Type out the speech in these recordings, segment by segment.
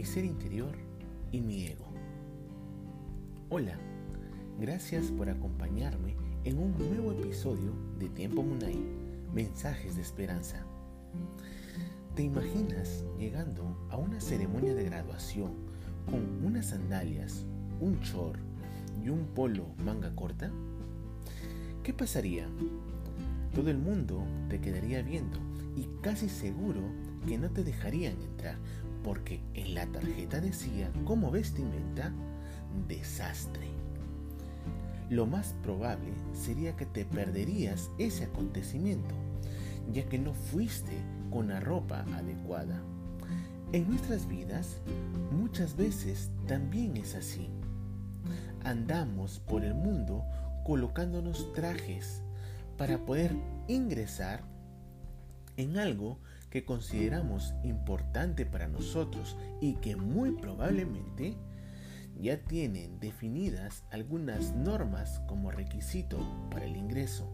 mi ser interior y mi ego. Hola, gracias por acompañarme en un nuevo episodio de Tiempo Munay, Mensajes de Esperanza. ¿Te imaginas llegando a una ceremonia de graduación con unas sandalias, un short y un polo manga corta? ¿Qué pasaría? Todo el mundo te quedaría viendo y casi seguro que no te dejarían entrar porque en la tarjeta decía como vestimenta desastre. Lo más probable sería que te perderías ese acontecimiento, ya que no fuiste con la ropa adecuada. En nuestras vidas muchas veces también es así. Andamos por el mundo colocándonos trajes para poder ingresar en algo que consideramos importante para nosotros y que muy probablemente ya tienen definidas algunas normas como requisito para el ingreso.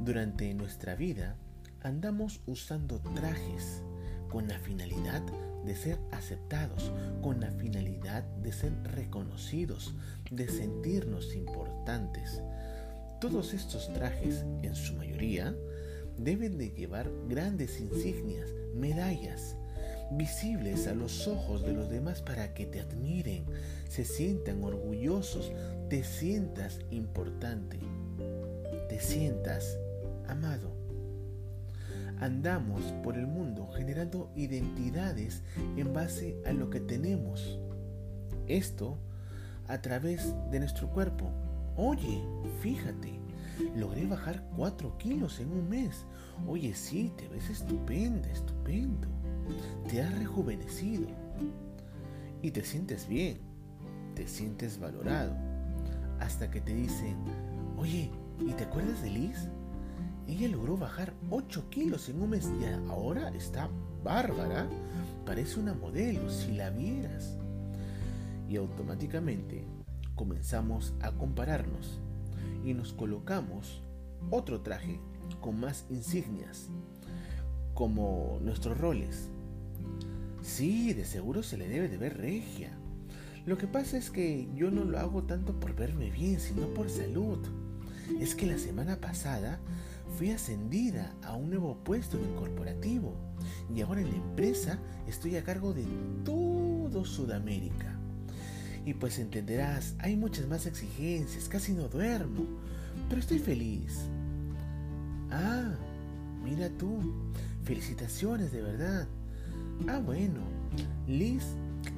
Durante nuestra vida andamos usando trajes con la finalidad de ser aceptados, con la finalidad de ser reconocidos, de sentirnos importantes. Todos estos trajes, en su mayoría, deben de llevar grandes insignias, medallas, visibles a los ojos de los demás para que te admiren, se sientan orgullosos, te sientas importante, te sientas amado. Andamos por el mundo generando identidades en base a lo que tenemos. Esto a través de nuestro cuerpo. Oye, fíjate, Logré bajar 4 kilos en un mes. Oye, sí, te ves estupenda, estupendo. Te has rejuvenecido. Y te sientes bien. Te sientes valorado. Hasta que te dicen, oye, ¿y te acuerdas de Liz? Ella logró bajar 8 kilos en un mes y ahora está bárbara. Parece una modelo, si la vieras. Y automáticamente comenzamos a compararnos y nos colocamos otro traje con más insignias, como nuestros roles. Sí, de seguro se le debe de ver regia. Lo que pasa es que yo no lo hago tanto por verme bien, sino por salud. Es que la semana pasada fui ascendida a un nuevo puesto en el corporativo y ahora en la empresa estoy a cargo de todo Sudamérica. Y pues entenderás, hay muchas más exigencias, casi no duermo, pero estoy feliz. Ah, mira tú, felicitaciones de verdad. Ah, bueno, Liz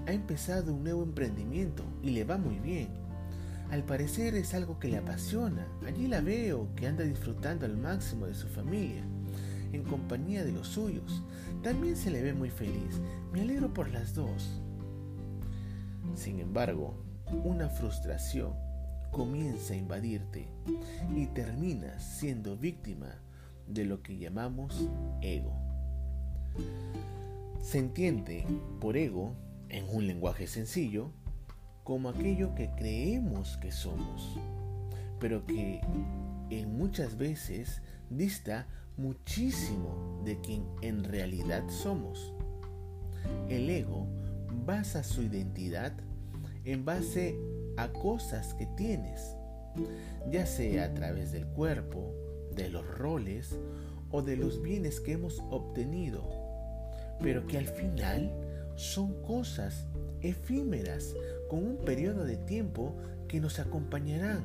ha empezado un nuevo emprendimiento y le va muy bien. Al parecer es algo que le apasiona. Allí la veo que anda disfrutando al máximo de su familia, en compañía de los suyos. También se le ve muy feliz. Me alegro por las dos. Sin embargo, una frustración comienza a invadirte y terminas siendo víctima de lo que llamamos ego. Se entiende por ego, en un lenguaje sencillo, como aquello que creemos que somos, pero que en muchas veces dista muchísimo de quien en realidad somos. El ego basa su identidad en base a cosas que tienes, ya sea a través del cuerpo, de los roles o de los bienes que hemos obtenido, pero que al final son cosas efímeras con un periodo de tiempo que nos acompañarán.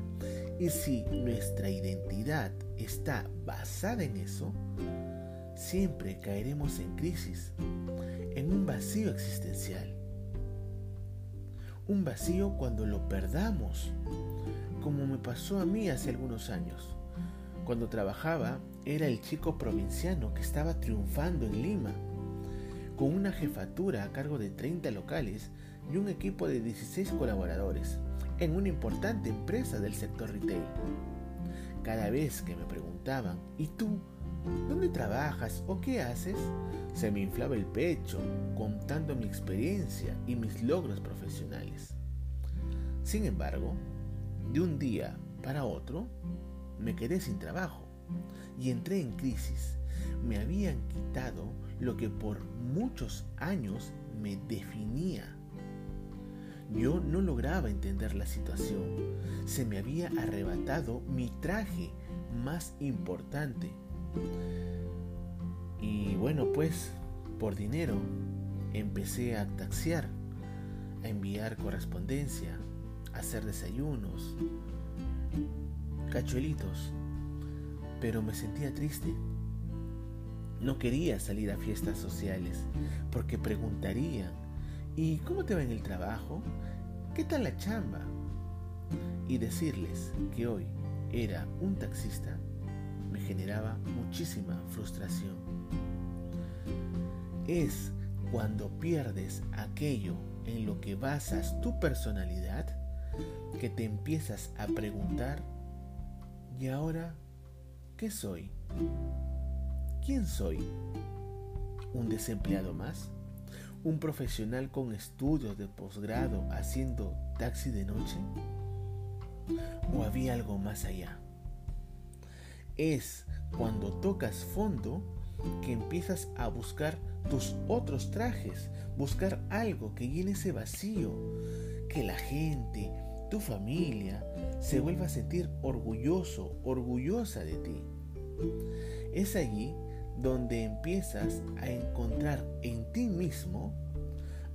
Y si nuestra identidad está basada en eso, siempre caeremos en crisis, en un vacío existencial un vacío cuando lo perdamos, como me pasó a mí hace algunos años. Cuando trabajaba era el chico provinciano que estaba triunfando en Lima, con una jefatura a cargo de 30 locales y un equipo de 16 colaboradores, en una importante empresa del sector retail. Cada vez que me preguntaban, ¿y tú? ¿Dónde trabajas o qué haces? Se me inflaba el pecho contando mi experiencia y mis logros profesionales. Sin embargo, de un día para otro, me quedé sin trabajo y entré en crisis. Me habían quitado lo que por muchos años me definía. Yo no lograba entender la situación. Se me había arrebatado mi traje más importante. Y bueno, pues, por dinero, empecé a taxiar, a enviar correspondencia, a hacer desayunos, cachuelitos. Pero me sentía triste. No quería salir a fiestas sociales porque preguntarían, ¿y cómo te va en el trabajo? ¿Qué tal la chamba? Y decirles que hoy era un taxista me generaba muchísima frustración. Es cuando pierdes aquello en lo que basas tu personalidad que te empiezas a preguntar, ¿y ahora qué soy? ¿Quién soy? ¿Un desempleado más? ¿Un profesional con estudios de posgrado haciendo taxi de noche? ¿O había algo más allá? Es cuando tocas fondo que empiezas a buscar tus otros trajes, buscar algo que llene ese vacío, que la gente, tu familia, se vuelva a sentir orgulloso, orgullosa de ti. Es allí donde empiezas a encontrar en ti mismo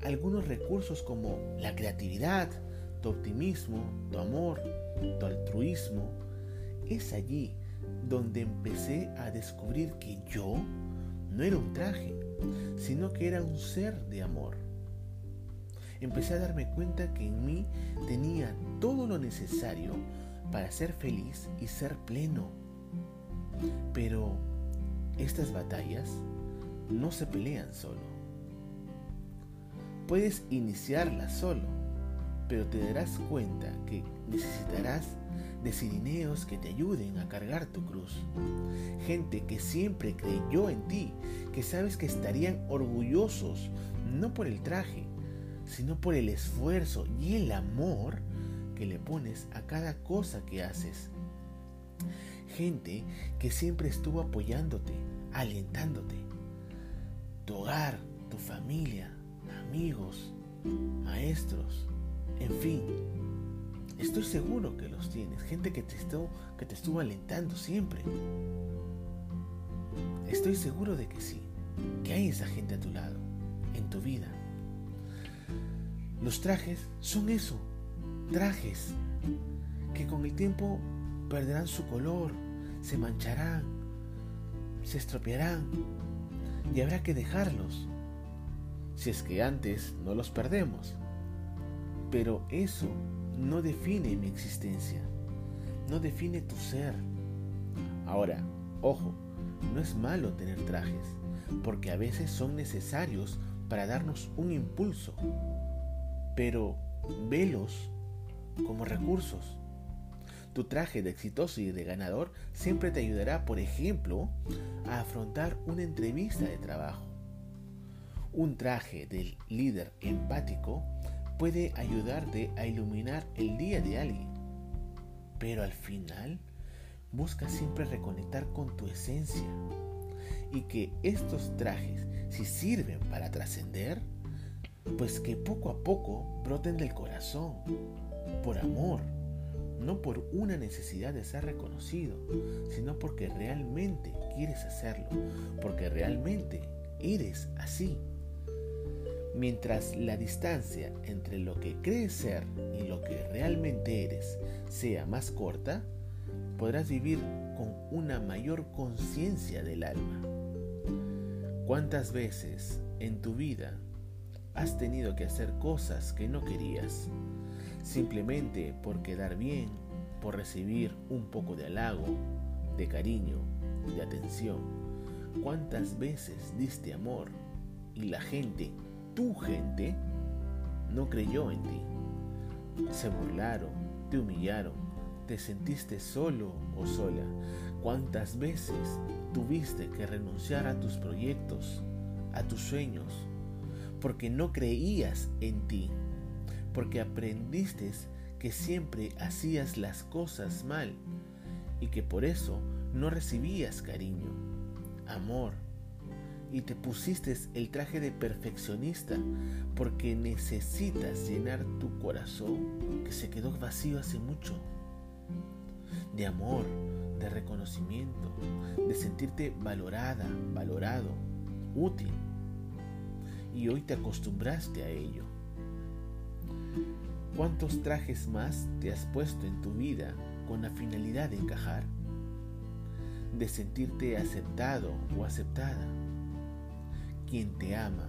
algunos recursos como la creatividad, tu optimismo, tu amor, tu altruismo. Es allí donde empecé a descubrir que yo no era un traje, sino que era un ser de amor. Empecé a darme cuenta que en mí tenía todo lo necesario para ser feliz y ser pleno. Pero estas batallas no se pelean solo. Puedes iniciarlas solo, pero te darás cuenta que necesitarás de sirineos que te ayuden a cargar tu cruz. Gente que siempre creyó en ti, que sabes que estarían orgullosos, no por el traje, sino por el esfuerzo y el amor que le pones a cada cosa que haces. Gente que siempre estuvo apoyándote, alentándote. Tu hogar, tu familia, amigos, maestros, en fin, Estoy seguro que los tienes, gente que te, estuvo, que te estuvo alentando siempre. Estoy seguro de que sí, que hay esa gente a tu lado, en tu vida. Los trajes son eso, trajes que con el tiempo perderán su color, se mancharán, se estropearán y habrá que dejarlos, si es que antes no los perdemos. Pero eso no define mi existencia, no define tu ser. Ahora, ojo, no es malo tener trajes, porque a veces son necesarios para darnos un impulso, pero velos como recursos. Tu traje de exitoso y de ganador siempre te ayudará, por ejemplo, a afrontar una entrevista de trabajo. Un traje del líder empático puede ayudarte a iluminar el día de alguien. Pero al final, busca siempre reconectar con tu esencia. Y que estos trajes, si sirven para trascender, pues que poco a poco broten del corazón, por amor, no por una necesidad de ser reconocido, sino porque realmente quieres hacerlo, porque realmente eres así. Mientras la distancia entre lo que crees ser y lo que realmente eres sea más corta, podrás vivir con una mayor conciencia del alma. ¿Cuántas veces en tu vida has tenido que hacer cosas que no querías, simplemente por quedar bien, por recibir un poco de halago, de cariño, de atención? ¿Cuántas veces diste amor y la gente tu gente no creyó en ti. Se burlaron, te humillaron, te sentiste solo o sola. ¿Cuántas veces tuviste que renunciar a tus proyectos, a tus sueños, porque no creías en ti? Porque aprendiste que siempre hacías las cosas mal y que por eso no recibías cariño, amor y te pusiste el traje de perfeccionista porque necesitas llenar tu corazón que se quedó vacío hace mucho. De amor, de reconocimiento, de sentirte valorada, valorado, útil. Y hoy te acostumbraste a ello. ¿Cuántos trajes más te has puesto en tu vida con la finalidad de encajar? De sentirte aceptado o aceptada quien te ama,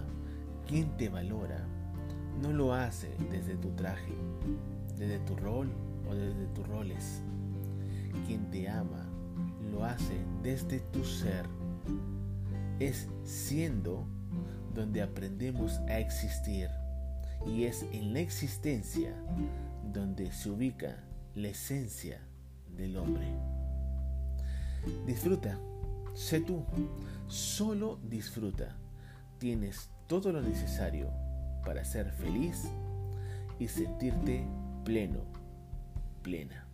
quien te valora, no lo hace desde tu traje, desde tu rol o desde tus roles. Quien te ama, lo hace desde tu ser. Es siendo donde aprendemos a existir y es en la existencia donde se ubica la esencia del hombre. Disfruta, sé tú, solo disfruta tienes todo lo necesario para ser feliz y sentirte pleno, plena.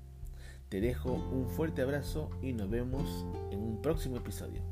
Te dejo un fuerte abrazo y nos vemos en un próximo episodio.